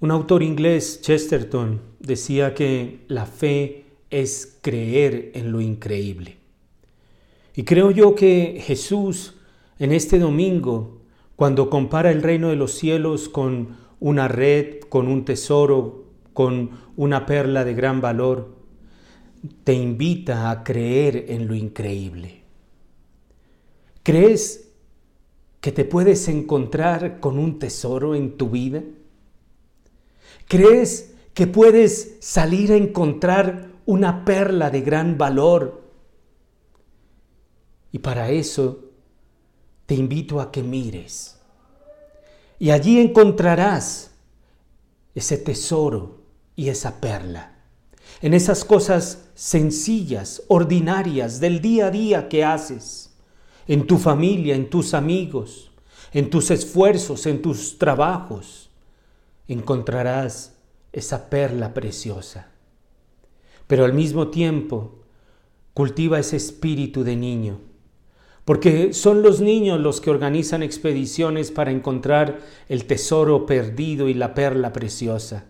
Un autor inglés, Chesterton, decía que la fe es creer en lo increíble. Y creo yo que Jesús en este domingo, cuando compara el reino de los cielos con una red, con un tesoro, con una perla de gran valor, te invita a creer en lo increíble. ¿Crees que te puedes encontrar con un tesoro en tu vida? ¿Crees que puedes salir a encontrar una perla de gran valor? Y para eso te invito a que mires. Y allí encontrarás ese tesoro y esa perla. En esas cosas sencillas, ordinarias del día a día que haces, en tu familia, en tus amigos, en tus esfuerzos, en tus trabajos encontrarás esa perla preciosa. Pero al mismo tiempo, cultiva ese espíritu de niño, porque son los niños los que organizan expediciones para encontrar el tesoro perdido y la perla preciosa.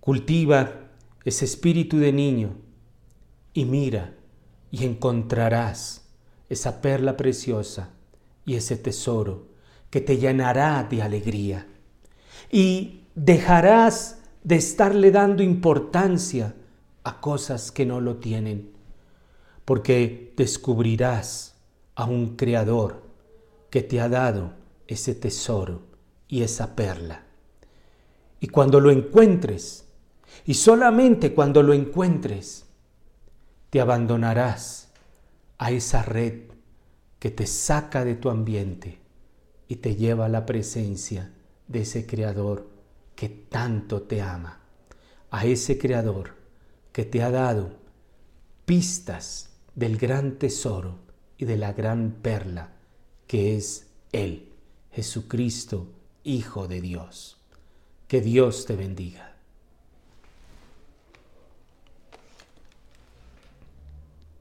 Cultiva ese espíritu de niño y mira y encontrarás esa perla preciosa y ese tesoro que te llenará de alegría. Y dejarás de estarle dando importancia a cosas que no lo tienen, porque descubrirás a un Creador que te ha dado ese tesoro y esa perla. Y cuando lo encuentres, y solamente cuando lo encuentres, te abandonarás a esa red que te saca de tu ambiente y te lleva a la presencia de ese Creador que tanto te ama, a ese Creador que te ha dado pistas del gran tesoro y de la gran perla que es Él, Jesucristo, Hijo de Dios. Que Dios te bendiga.